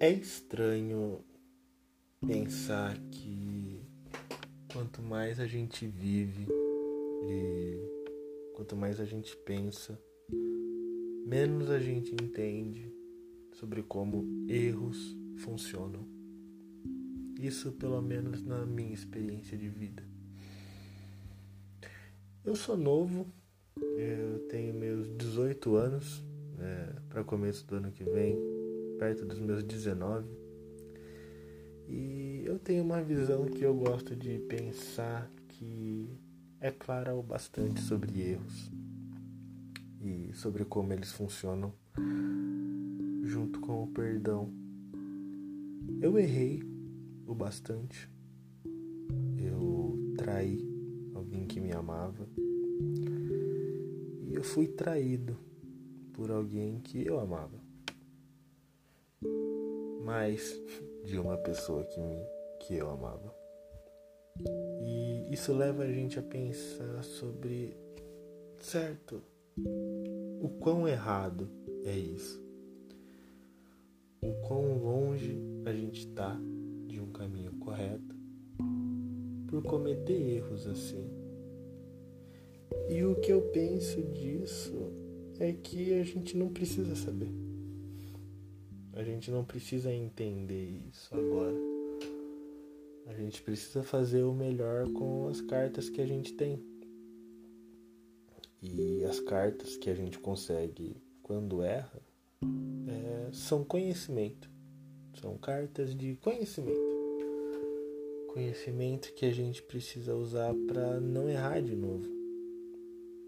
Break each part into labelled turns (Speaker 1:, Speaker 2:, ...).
Speaker 1: É estranho pensar que quanto mais a gente vive e quanto mais a gente pensa, menos a gente entende sobre como erros funcionam. Isso, pelo menos, na minha experiência de vida. Eu sou novo, eu tenho meus 18 anos, é, para começo do ano que vem, perto dos meus 19. E eu tenho uma visão que eu gosto de pensar que é clara o bastante sobre erros e sobre como eles funcionam junto com o perdão. Eu errei o bastante. Eu traí alguém que me amava. E eu fui traído por alguém que eu amava. Mais de uma pessoa que me que eu amava. E isso leva a gente a pensar sobre certo o quão errado é isso. O quão longe a gente está de um caminho correto por cometer erros assim. E o que eu penso disso é que a gente não precisa saber. A gente não precisa entender isso agora. A gente precisa fazer o melhor com as cartas que a gente tem. E as cartas que a gente consegue quando erra é, são conhecimento. São cartas de conhecimento. Conhecimento que a gente precisa usar para não errar de novo.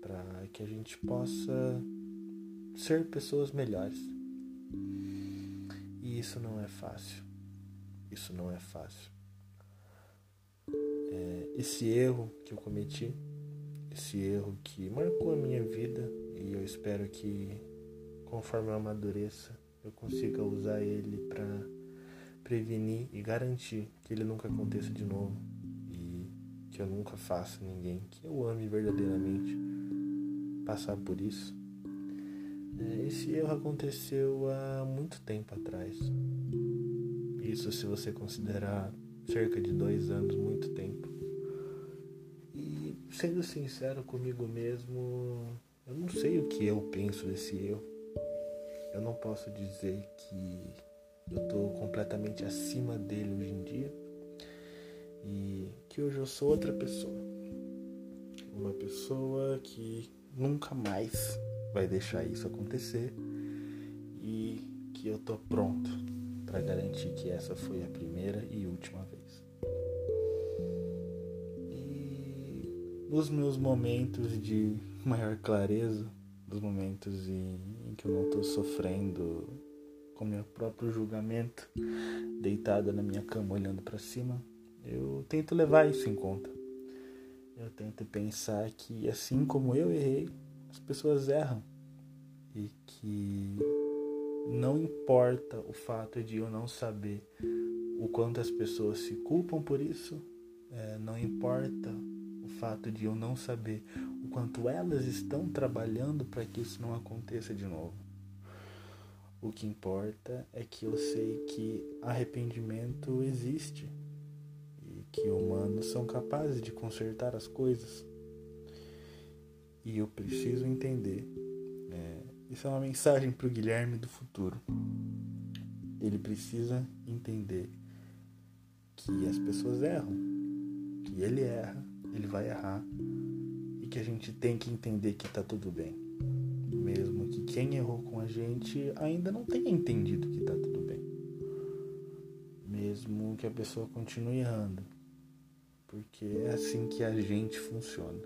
Speaker 1: Para que a gente possa ser pessoas melhores. E isso não é fácil. Isso não é fácil. É, esse erro que eu cometi esse erro que marcou a minha vida e eu espero que conforme eu amadureça eu consiga usar ele para prevenir e garantir que ele nunca aconteça de novo e que eu nunca faça ninguém que eu ame verdadeiramente passar por isso. É, esse erro aconteceu há muito tempo atrás. Isso se você considerar cerca de dois anos, muito tempo sendo sincero comigo mesmo, eu não sei o que eu penso desse erro. Eu não posso dizer que eu estou completamente acima dele hoje em dia e que hoje eu sou outra pessoa. Uma pessoa que nunca mais vai deixar isso acontecer e que eu tô pronto para garantir que essa foi a primeira e última vez. nos meus momentos de maior clareza, dos momentos em, em que eu não estou sofrendo com meu próprio julgamento, deitada na minha cama olhando para cima, eu tento levar isso em conta. Eu tento pensar que assim como eu errei, as pessoas erram e que não importa o fato de eu não saber o quanto as pessoas se culpam por isso, é, não importa fato de eu não saber o quanto elas estão trabalhando para que isso não aconteça de novo. O que importa é que eu sei que arrependimento existe e que humanos são capazes de consertar as coisas. E eu preciso entender. É, isso é uma mensagem para o Guilherme do futuro. Ele precisa entender que as pessoas erram, que ele erra ele vai errar e que a gente tem que entender que tá tudo bem. Mesmo que quem errou com a gente ainda não tenha entendido que tá tudo bem. Mesmo que a pessoa continue errando. Porque é assim que a gente funciona.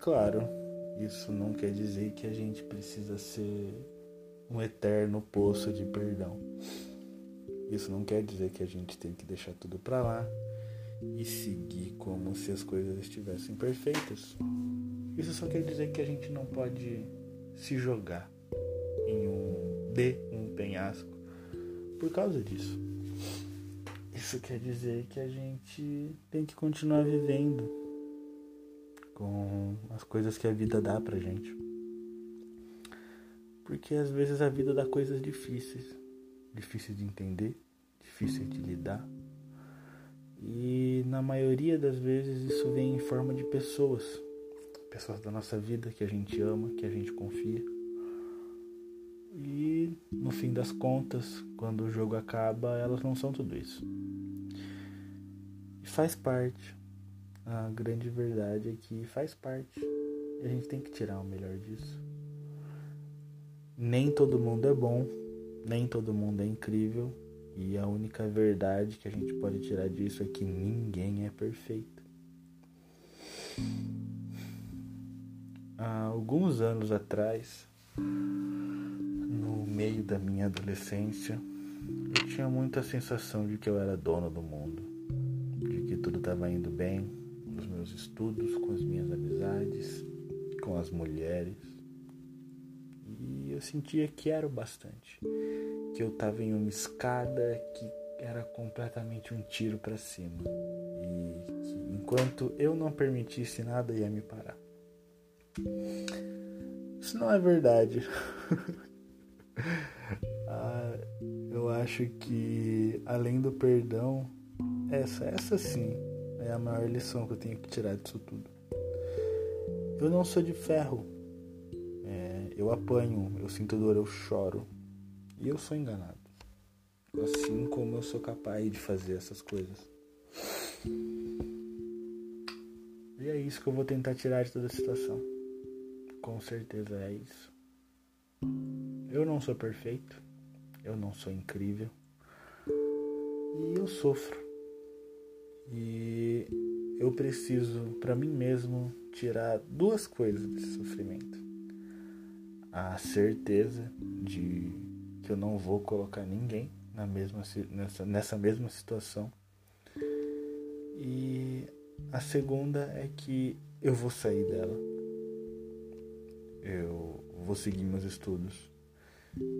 Speaker 1: Claro, isso não quer dizer que a gente precisa ser um eterno poço de perdão. Isso não quer dizer que a gente tem que deixar tudo para lá e seguir como se as coisas estivessem perfeitas. Isso só quer dizer que a gente não pode se jogar em um de um penhasco por causa disso. Isso quer dizer que a gente tem que continuar vivendo com as coisas que a vida dá pra gente. Porque às vezes a vida dá coisas difíceis, difíceis de entender, difíceis de lidar. E na maioria das vezes isso vem em forma de pessoas, pessoas da nossa vida que a gente ama, que a gente confia. E no fim das contas, quando o jogo acaba, elas não são tudo isso. E faz parte. A grande verdade é que faz parte. E a gente tem que tirar o melhor disso. Nem todo mundo é bom, nem todo mundo é incrível, e a única verdade que a gente pode tirar disso é que ninguém é perfeito. Há alguns anos atrás, no meio da minha adolescência, eu tinha muita sensação de que eu era dono do mundo, de que tudo estava indo bem meus estudos, com as minhas amizades, com as mulheres. E eu sentia que era o bastante que eu estava em uma escada que era completamente um tiro para cima e que enquanto eu não permitisse nada ia me parar. Isso não é verdade. ah, eu acho que além do perdão, essa, essa sim é a maior lição que eu tenho que tirar disso tudo. Eu não sou de ferro. É, eu apanho, eu sinto dor, eu choro. E eu sou enganado. Assim como eu sou capaz de fazer essas coisas. E é isso que eu vou tentar tirar de toda a situação. Com certeza é isso. Eu não sou perfeito. Eu não sou incrível. E eu sofro. E eu preciso, para mim mesmo, tirar duas coisas desse sofrimento: a certeza de que eu não vou colocar ninguém na mesma, nessa, nessa mesma situação. E a segunda é que eu vou sair dela. Eu vou seguir meus estudos.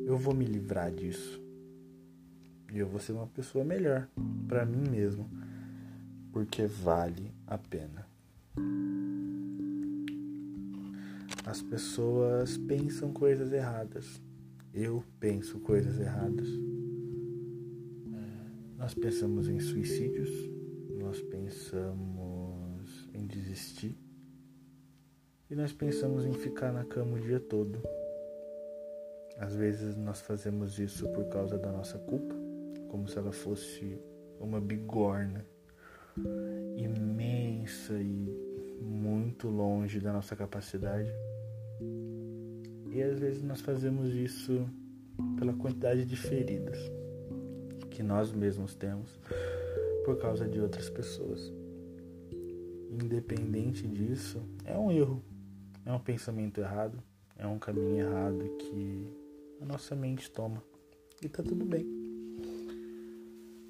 Speaker 1: Eu vou me livrar disso. E eu vou ser uma pessoa melhor para mim mesmo, porque vale a pena. As pessoas pensam coisas erradas eu penso coisas erradas. É, nós pensamos em suicídios, nós pensamos em desistir e nós pensamos em ficar na cama o dia todo. Às vezes nós fazemos isso por causa da nossa culpa, como se ela fosse uma bigorna imensa e muito longe da nossa capacidade. E às vezes nós fazemos isso pela quantidade de feridas que nós mesmos temos por causa de outras pessoas. Independente disso, é um erro, é um pensamento errado, é um caminho errado que a nossa mente toma. E tá tudo bem.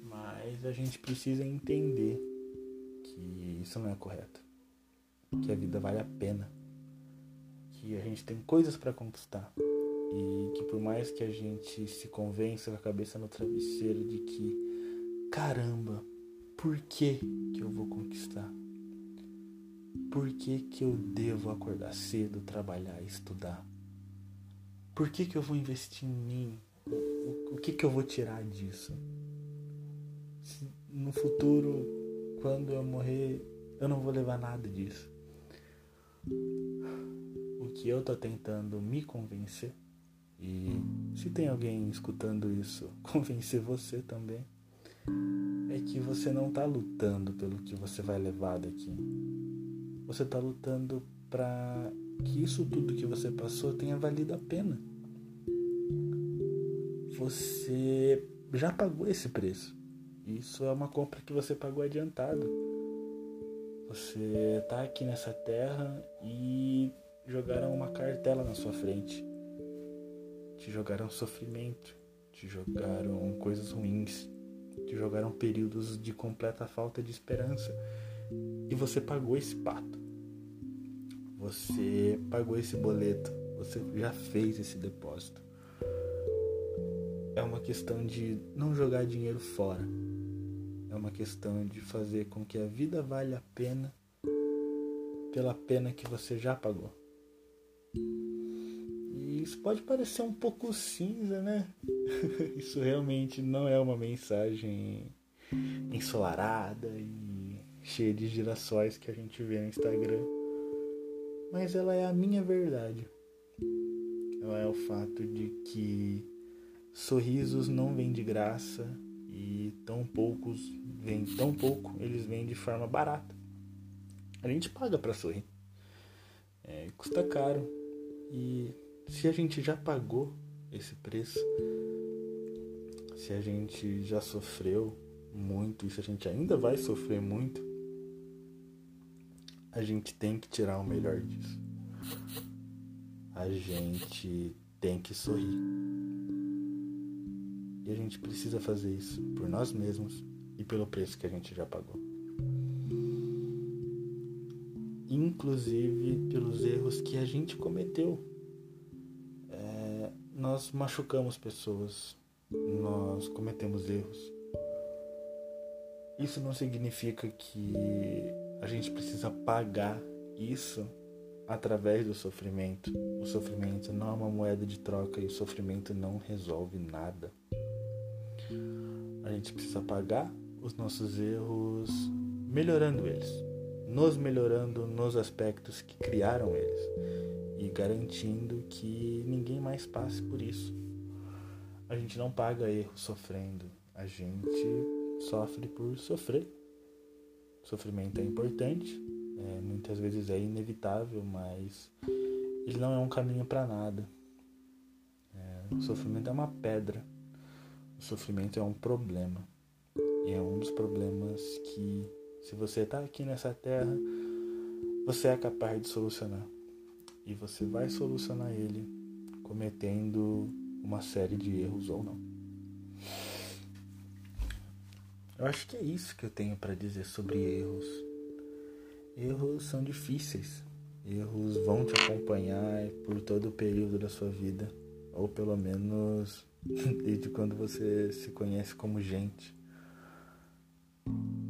Speaker 1: Mas a gente precisa entender não é correto. Que a vida vale a pena que a gente tem coisas para conquistar e que por mais que a gente se convença com a cabeça no travesseiro de que caramba, por que que eu vou conquistar? Por que que eu devo acordar cedo, trabalhar e estudar? Por que que eu vou investir em mim? O, o que que eu vou tirar disso? Se no futuro, quando eu morrer, eu não vou levar nada disso que eu tô tentando me convencer. E se tem alguém escutando isso, convencer você também, é que você não tá lutando pelo que você vai levar daqui. Você tá lutando para que isso tudo que você passou tenha valido a pena. Você já pagou esse preço. Isso é uma compra que você pagou adiantado. Você tá aqui nessa terra e jogaram uma cartela na sua frente. Te jogaram sofrimento, te jogaram coisas ruins, te jogaram períodos de completa falta de esperança. E você pagou esse pato. Você pagou esse boleto. Você já fez esse depósito. É uma questão de não jogar dinheiro fora. É uma questão de fazer com que a vida valha a pena pela pena que você já pagou. E isso pode parecer um pouco cinza, né? isso realmente não é uma mensagem ensolarada e cheia de girassóis que a gente vê no Instagram. Mas ela é a minha verdade. Ela é o fato de que sorrisos não vêm de graça e tão poucos vêm tão pouco, eles vêm de forma barata. A gente paga para sorrir. É, custa caro. E se a gente já pagou esse preço, se a gente já sofreu muito e se a gente ainda vai sofrer muito, a gente tem que tirar o melhor disso. A gente tem que sorrir. A gente precisa fazer isso por nós mesmos e pelo preço que a gente já pagou. Inclusive pelos erros que a gente cometeu. É, nós machucamos pessoas, nós cometemos erros. Isso não significa que a gente precisa pagar isso através do sofrimento. O sofrimento não é uma moeda de troca e o sofrimento não resolve nada. A gente precisa pagar os nossos erros melhorando eles, nos melhorando nos aspectos que criaram eles e garantindo que ninguém mais passe por isso. A gente não paga erro sofrendo, a gente sofre por sofrer. Sofrimento é importante, é, muitas vezes é inevitável, mas ele não é um caminho para nada. É, o sofrimento é uma pedra, o sofrimento é um problema. E é um dos problemas que, se você está aqui nessa terra, você é capaz de solucionar. E você vai solucionar ele cometendo uma série de erros ou não. Eu acho que é isso que eu tenho para dizer sobre erros. Erros são difíceis. Erros vão te acompanhar por todo o período da sua vida, ou pelo menos desde quando você se conhece como gente.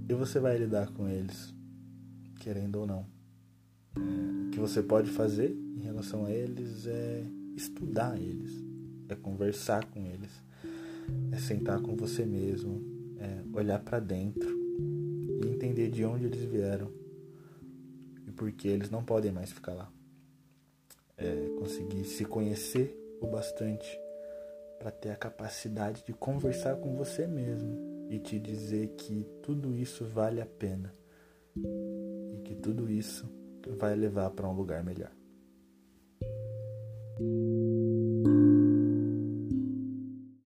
Speaker 1: E você vai lidar com eles, querendo ou não. É, o que você pode fazer em relação a eles é estudar eles, é conversar com eles, é sentar com você mesmo, é olhar para dentro e entender de onde eles vieram e por que eles não podem mais ficar lá. É conseguir se conhecer o bastante para ter a capacidade de conversar com você mesmo e te dizer que tudo isso vale a pena e que tudo isso vai levar para um lugar melhor.